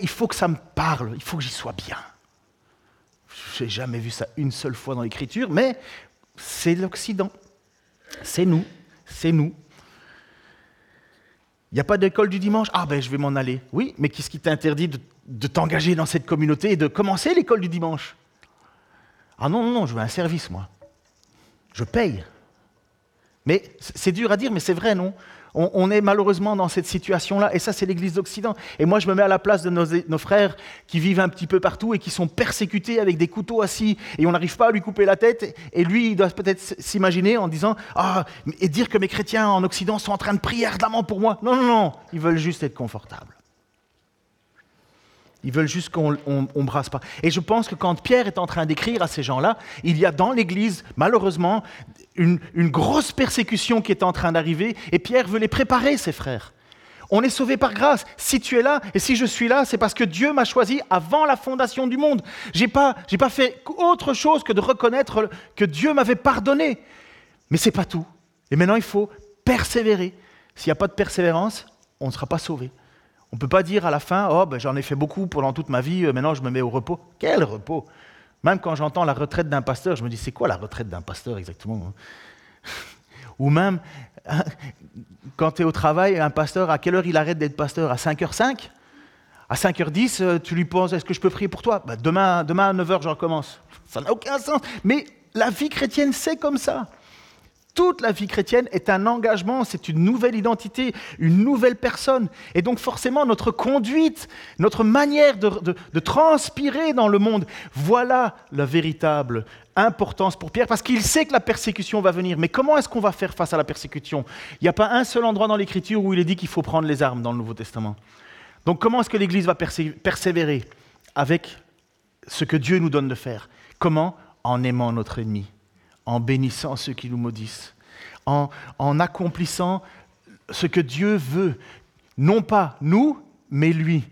il faut que ça me parle, il faut que j'y sois bien. Je n'ai jamais vu ça une seule fois dans l'Écriture, mais c'est l'Occident. C'est nous, c'est nous. Il n'y a pas d'école du dimanche? Ah ben je vais m'en aller. Oui, mais qu'est-ce qui t'interdit de, t'engager dans cette communauté et de commencer l'école du dimanche? Ah non, non, non, je veux un service, moi. Je paye. Mais c'est dur à dire, mais c'est vrai, non? On, est malheureusement dans cette situation-là, et ça c'est l'Église d'Occident. Et moi je me mets à la place de nos, frères qui vivent un petit peu partout et qui sont persécutés avec des couteaux assis, et on n'arrive pas à lui couper la tête, et lui il doit peut-être s'imaginer en disant Ah, et dire que mes chrétiens en Occident sont en train de prier ardemment pour moi? Non, non, non, ils veulent juste être confortables. Ils veulent juste qu'on ne brasse pas. Et je pense que quand Pierre est en train d'écrire à ces gens-là, il y a dans l'Église, malheureusement, une, grosse persécution qui est en train d'arriver, et Pierre veut les préparer, ses frères. On est sauvé par grâce. Si tu es là, et si je suis là, c'est parce que Dieu m'a choisi avant la fondation du monde. Je n'ai pas, pas fait autre chose que de reconnaître que Dieu m'avait pardonné. Mais ce n'est pas tout. Et maintenant, il faut persévérer. S'il n'y a pas de persévérance, on ne sera pas sauvé. On ne peut pas dire à la fin, oh, ben, j'en ai fait beaucoup pendant toute ma vie, euh, maintenant je me mets au repos. Quel repos? Même quand j'entends la retraite d'un pasteur, je me dis, c'est quoi la retraite d'un pasteur exactement hein? (laughs) Ou même, hein, quand tu es au travail, un pasteur, à quelle heure il arrête d'être pasteur? À 5h05 À 5h10, euh, tu lui poses, est-ce que je peux prier pour toi? Ben, demain, demain à 9h, je recommence. Ça n'a aucun sens. Mais la vie chrétienne, c'est comme ça. Toute la vie chrétienne est un engagement, c'est une nouvelle identité, une nouvelle personne. Et donc forcément, notre conduite, notre manière de, transpirer dans le monde, voilà la véritable importance pour Pierre, parce qu'il sait que la persécution va venir. Mais comment est-ce qu'on va faire face à la persécution? Il n'y a pas un seul endroit dans l'Écriture où il est dit qu'il faut prendre les armes dans le Nouveau Testament. Donc comment est-ce que l'Église va persévérer avec ce que Dieu nous donne de faire? Comment? En aimant notre ennemi en bénissant ceux qui nous maudissent, en, accomplissant ce que Dieu veut, non pas nous, mais lui.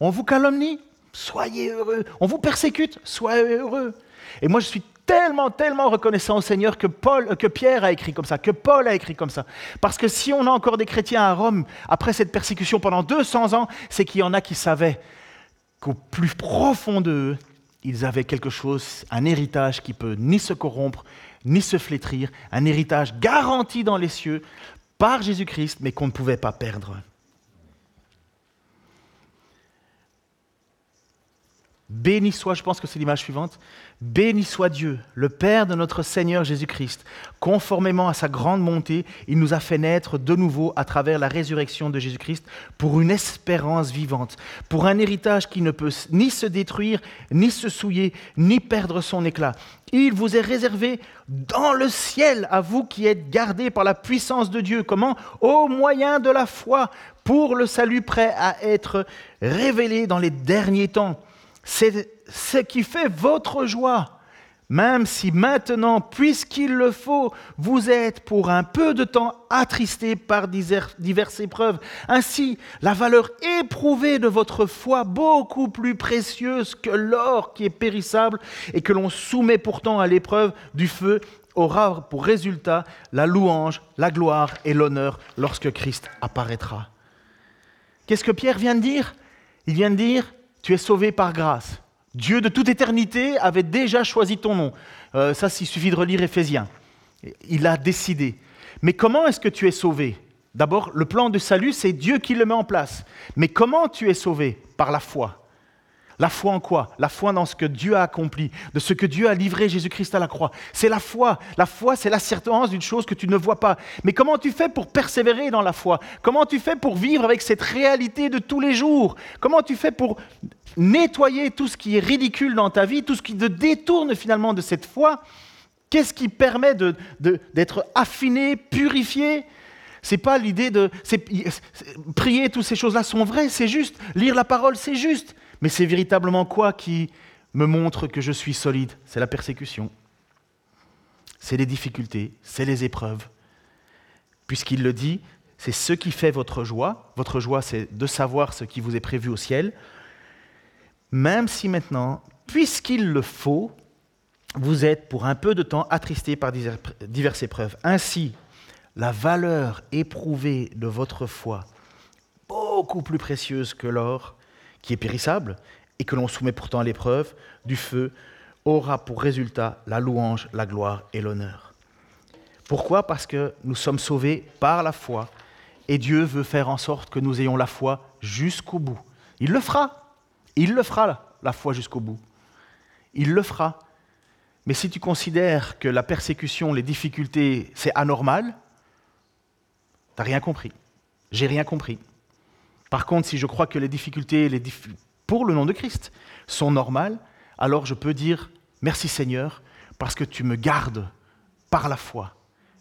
On vous calomnie, soyez heureux. On vous persécute, soyez heureux. Et moi, je suis tellement, tellement reconnaissant au Seigneur que, Paul, que Pierre a écrit comme ça, que Paul a écrit comme ça. Parce que si on a encore des chrétiens à Rome, après cette persécution pendant 200 ans, c'est qu'il y en a qui savaient qu'au plus profond d'eux, ils avaient quelque chose, un héritage qui peut ni se corrompre, ni se flétrir, un héritage garanti dans les cieux par Jésus-Christ, mais qu'on ne pouvait pas perdre. Béni soit, je pense que c'est l'image suivante, béni soit Dieu, le Père de notre Seigneur Jésus-Christ. Conformément à sa grande montée, il nous a fait naître de nouveau à travers la résurrection de Jésus-Christ pour une espérance vivante, pour un héritage qui ne peut ni se détruire, ni se souiller, ni perdre son éclat. Il vous est réservé dans le ciel, à vous qui êtes gardés par la puissance de Dieu. Comment? Au moyen de la foi, pour le salut prêt à être révélé dans les derniers temps. C'est ce qui fait votre joie. Même si maintenant, puisqu'il le faut, vous êtes pour un peu de temps attristés par diverses épreuves, ainsi la valeur éprouvée de votre foi, beaucoup plus précieuse que l'or qui est périssable et que l'on soumet pourtant à l'épreuve du feu, aura pour résultat la louange, la gloire et l'honneur lorsque Christ apparaîtra. Qu'est-ce que Pierre vient de dire? Il vient de dire, tu es sauvé par grâce. Dieu de toute éternité avait déjà choisi ton nom. Euh, ça, il suffit de relire Éphésiens. Il a décidé. Mais comment est-ce que tu es sauvé? D'abord, le plan de salut, c'est Dieu qui le met en place. Mais comment tu es sauvé? Par la foi. La foi en quoi? La foi dans ce que Dieu a accompli, de ce que Dieu a livré Jésus-Christ à la croix. C'est la foi. La foi, c'est l'assurance d'une chose que tu ne vois pas. Mais comment tu fais pour persévérer dans la foi? Comment tu fais pour vivre avec cette réalité de tous les jours? Comment tu fais pour nettoyer tout ce qui est ridicule dans ta vie, tout ce qui te détourne finalement de cette foi? Qu'est-ce qui permet d'être affiné, purifié? C'est pas l'idée de prier, toutes ces choses-là sont vraies, c'est juste. Lire la parole, c'est juste. Mais c'est véritablement quoi qui me montre que je suis solide? C'est la persécution. C'est les difficultés, c'est les épreuves. Puisqu'il le dit, c'est ce qui fait votre joie. Votre joie, c'est de savoir ce qui vous est prévu au ciel. Même si maintenant, puisqu'il le faut, vous êtes pour un peu de temps attristé par diverses épreuves. Ainsi, la valeur éprouvée de votre foi, beaucoup plus précieuse que l'or, qui est périssable et que l'on soumet pourtant à l'épreuve du feu, aura pour résultat la louange, la gloire et l'honneur. Pourquoi? Parce que nous sommes sauvés par la foi et Dieu veut faire en sorte que nous ayons la foi jusqu'au bout. Il le fera. Il le fera, la foi jusqu'au bout. Il le fera. Mais si tu considères que la persécution, les difficultés, c'est anormal, tu n'as rien compris. J'ai rien compris. Par contre, si je crois que les difficultés pour le nom de Christ sont normales, alors je peux dire merci Seigneur parce que tu me gardes par la foi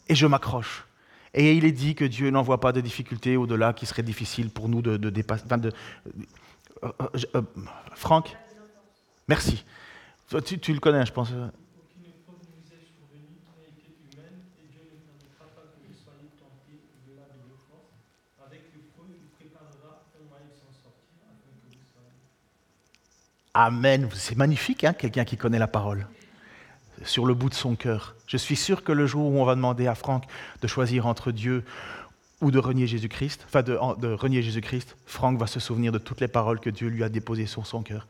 et je m'accroche. Et il est dit que Dieu n'envoie pas de difficultés au-delà qui seraient difficiles pour nous de, dépasser. Euh, euh, euh, Franck? Merci. Tu, le connais, je pense. Amen. C'est magnifique, hein, quelqu'un qui connaît la parole sur le bout de son cœur. Je suis sûr que le jour où on va demander à Franck de choisir entre Dieu ou de renier Jésus-Christ, enfin de, renier Jésus-Christ, Franck va se souvenir de toutes les paroles que Dieu lui a déposées sur son cœur.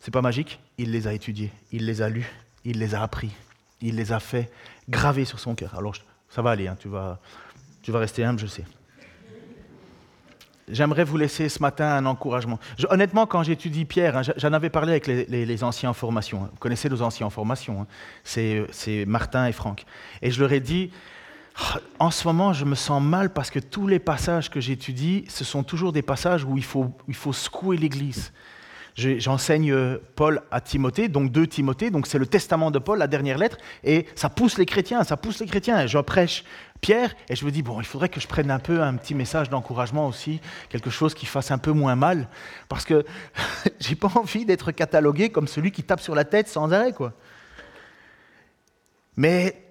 C'est pas magique? Il les a étudiées, il les a lues, il les a appris, il les a fait graver sur son cœur. Alors ça va aller, hein, tu, vas, tu vas rester humble, je sais. J'aimerais vous laisser ce matin un encouragement. honnêtement, quand j'étudie Pierre, hein, j'en avais parlé avec les, anciens en formation. Hein. Vous connaissez nos anciens en formation, hein. c'est Martin et Franck. Et je leur ai dit, oh, en ce moment, je me sens mal parce que tous les passages que j'étudie, ce sont toujours des passages où il faut, il faut secouer l'Église. J'enseigne euh, Paul à Timothée, donc deux Timothée, donc c'est le testament de Paul, la dernière lettre, et ça pousse les chrétiens, ça pousse les chrétiens. Je prêche Pierre, et je me dis, bon, il faudrait que je prenne un peu un petit message d'encouragement aussi, quelque chose qui fasse un peu moins mal, parce que (laughs) j'ai pas envie d'être catalogué comme celui qui tape sur la tête sans arrêt, quoi. Mais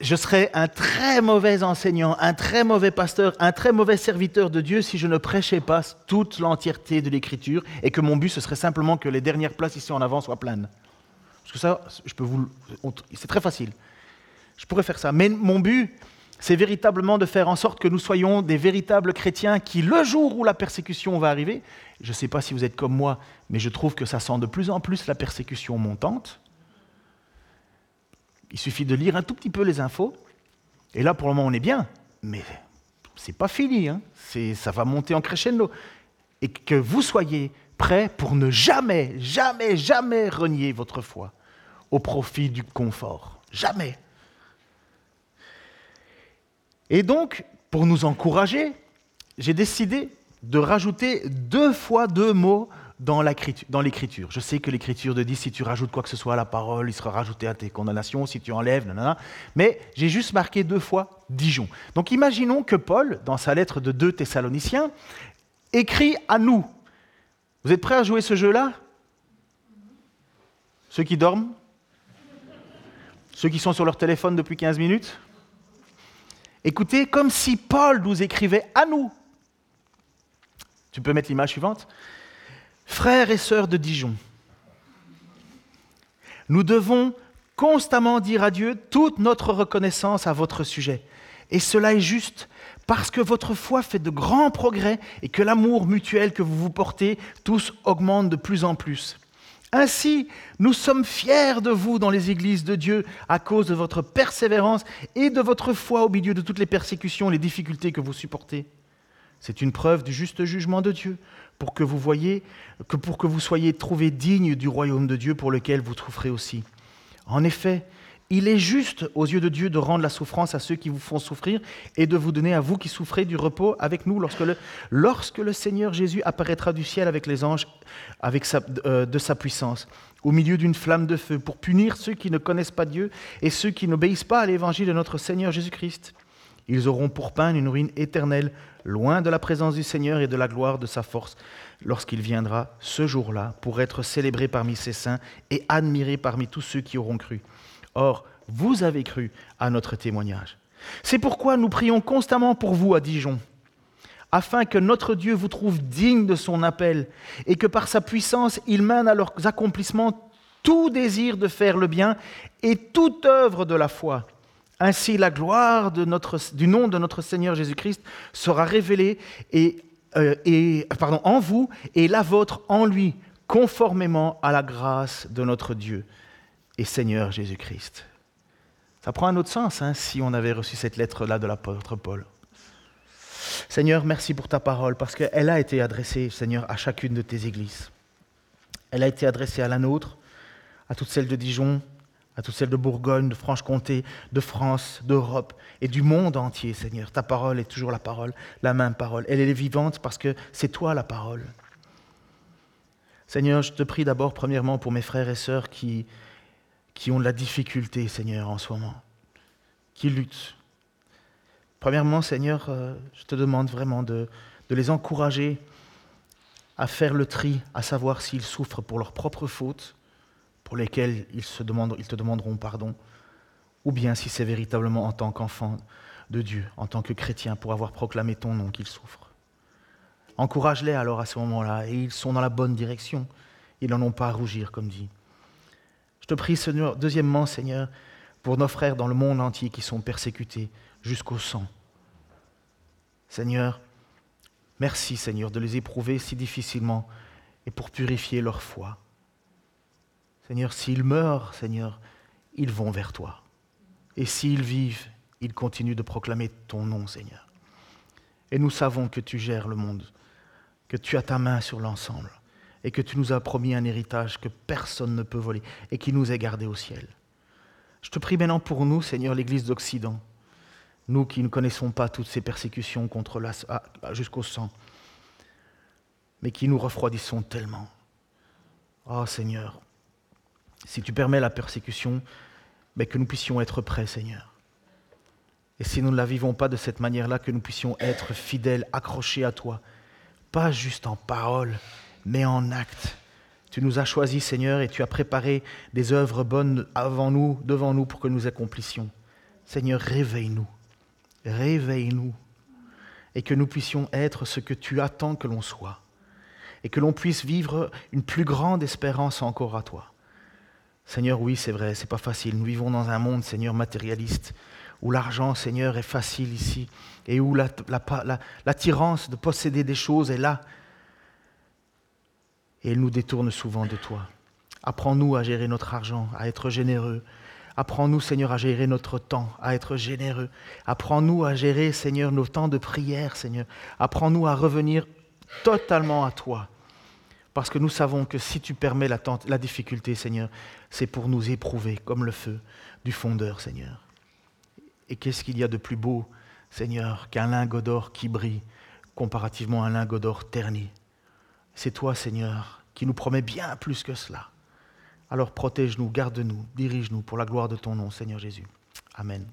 je serais un très mauvais enseignant, un très mauvais pasteur, un très mauvais serviteur de Dieu si je ne prêchais pas toute l'entièreté de l'Écriture et que mon but ce serait simplement que les dernières places ici en avant soient pleines. Parce que ça, je peux vous, c'est très facile. Je pourrais faire ça, mais mon but, c'est véritablement de faire en sorte que nous soyons des véritables chrétiens qui, le jour où la persécution va arriver, je ne sais pas si vous êtes comme moi, mais je trouve que ça sent de plus en plus la persécution montante. Il suffit de lire un tout petit peu les infos. Et là, pour le moment, on est bien. Mais c'est pas fini. Hein. Ça va monter en crescendo. Et que vous soyez prêt pour ne jamais, jamais, jamais renier votre foi au profit du confort. Jamais. Et donc, pour nous encourager, j'ai décidé de rajouter deux fois deux mots dans l'écriture. Je sais que l'écriture de dit si tu rajoutes quoi que ce soit à la parole, il sera rajouté à tes condamnations, si tu enlèves, nanana. mais j'ai juste marqué deux fois Dijon. Donc imaginons que Paul, dans sa lettre de 2 Thessaloniciens, écrit à nous. Vous êtes prêts à jouer ce jeu-là? Ceux qui dorment? Ceux qui sont sur leur téléphone depuis 15 minutes? Écoutez, comme si Paul nous écrivait à nous. Tu peux mettre l'image suivante Frères et sœurs de Dijon, nous devons constamment dire à Dieu toute notre reconnaissance à votre sujet. Et cela est juste parce que votre foi fait de grands progrès et que l'amour mutuel que vous vous portez tous augmente de plus en plus. Ainsi, nous sommes fiers de vous dans les églises de Dieu à cause de votre persévérance et de votre foi au milieu de toutes les persécutions et les difficultés que vous supportez. C'est une preuve du juste jugement de Dieu pour que vous voyez que pour que vous soyez trouvés dignes du royaume de Dieu pour lequel vous trouverez aussi. En effet, il est juste aux yeux de Dieu de rendre la souffrance à ceux qui vous font souffrir et de vous donner à vous qui souffrez du repos avec nous lorsque le, Seigneur Jésus apparaîtra du ciel avec les anges euh, de sa puissance, au milieu d'une flamme de feu, pour punir ceux qui ne connaissent pas Dieu et ceux qui n'obéissent pas à l'évangile de notre Seigneur Jésus-Christ. Ils auront pour pain une ruine éternelle, loin de la présence du Seigneur et de la gloire de sa force, lorsqu'il viendra ce jour-là pour être célébré parmi ses saints et admiré parmi tous ceux qui auront cru. Or, vous avez cru à notre témoignage. C'est pourquoi nous prions constamment pour vous à Dijon, afin que notre Dieu vous trouve digne de son appel et que par sa puissance, il mène à leurs accomplissements tout désir de faire le bien et toute œuvre de la foi. Ainsi, la gloire du nom de notre Seigneur Jésus-Christ sera révélée et, euh, et, pardon, en vous et la vôtre en lui, conformément à la grâce de notre Dieu et Seigneur Jésus-Christ. Ça prend un autre sens hein, si on avait reçu cette lettre-là de l'apôtre Paul. Seigneur, merci pour ta parole, parce qu'elle a été adressée, Seigneur, à chacune de tes églises. Elle a été adressée à la nôtre, à toutes celles de Dijon, à toutes celles de Bourgogne, de Franche-Comté, de France, d'Europe et du monde entier, Seigneur. Ta parole est toujours la parole, la même parole. Elle est vivante parce que c'est toi la parole. Seigneur, je te prie d'abord, premièrement, pour mes frères et sœurs qui, qui ont de la difficulté, Seigneur, en ce moment, qui luttent. Premièrement, Seigneur, euh, je te demande vraiment de, les encourager à faire le tri, à savoir s'ils souffrent pour leurs propres fautes, pour demandent, ils te demanderont pardon, ou bien si c'est véritablement en tant qu'enfant de Dieu, en tant que chrétien, pour avoir proclamé ton nom qu'ils souffrent. Encourage-les alors à ce moment-là, et ils sont dans la bonne direction. Ils n'en ont pas à rougir, comme dit. Je te prie, Seigneur, deuxièmement, Seigneur, pour nos frères dans le monde entier qui sont persécutés jusqu'au sang. Seigneur, merci, Seigneur, de les éprouver si difficilement et pour purifier leur foi. Seigneur, s'ils meurent, Seigneur, ils vont vers toi. Et s'ils vivent, ils continuent de proclamer ton nom, Seigneur. Et nous savons que tu gères le monde, que tu as ta main sur l'ensemble et que tu nous as promis un héritage que personne ne peut voler et qui nous est gardé au ciel. Je te prie maintenant pour nous, Seigneur, l'Église d'Occident, nous qui ne connaissons pas toutes ces persécutions ah, jusqu'au sang, mais qui nous refroidissons tellement. Oh Seigneur, si tu permets la persécution, mais que nous puissions être prêts, Seigneur. Et si nous ne la vivons pas de cette manière-là, que nous puissions être fidèles, accrochés à toi, pas juste en parole, mais en acte. Tu nous as choisis, Seigneur, et tu as préparé des œuvres bonnes avant nous, devant nous, pour que nous accomplissions. Seigneur, réveille-nous, réveille-nous, et que nous puissions être ce que tu attends que l'on soit, et que l'on puisse vivre une plus grande espérance encore à toi. Seigneur, oui, c'est vrai, c'est pas facile. Nous vivons dans un monde, Seigneur, matérialiste, où l'argent, Seigneur, est facile ici, et où l'attirance la, de posséder des choses est là, et elle nous détourne souvent de toi. Apprends-nous à gérer notre argent, à être généreux. Apprends-nous, Seigneur, à gérer notre temps, à être généreux. Apprends-nous à gérer, Seigneur, nos temps de prière, Seigneur. Apprends-nous à revenir totalement à toi Parce que nous savons que si tu permets la, difficulté, Seigneur, c'est pour nous éprouver comme le feu du fondeur, Seigneur. Et qu'est-ce qu'il y a de plus beau, Seigneur, qu'un lingot d'or qui brille comparativement à un lingot d'or terni? C'est toi, Seigneur, qui nous promets bien plus que cela. Alors protège-nous, garde-nous, dirige-nous pour la gloire de ton nom, Seigneur Jésus. Amen.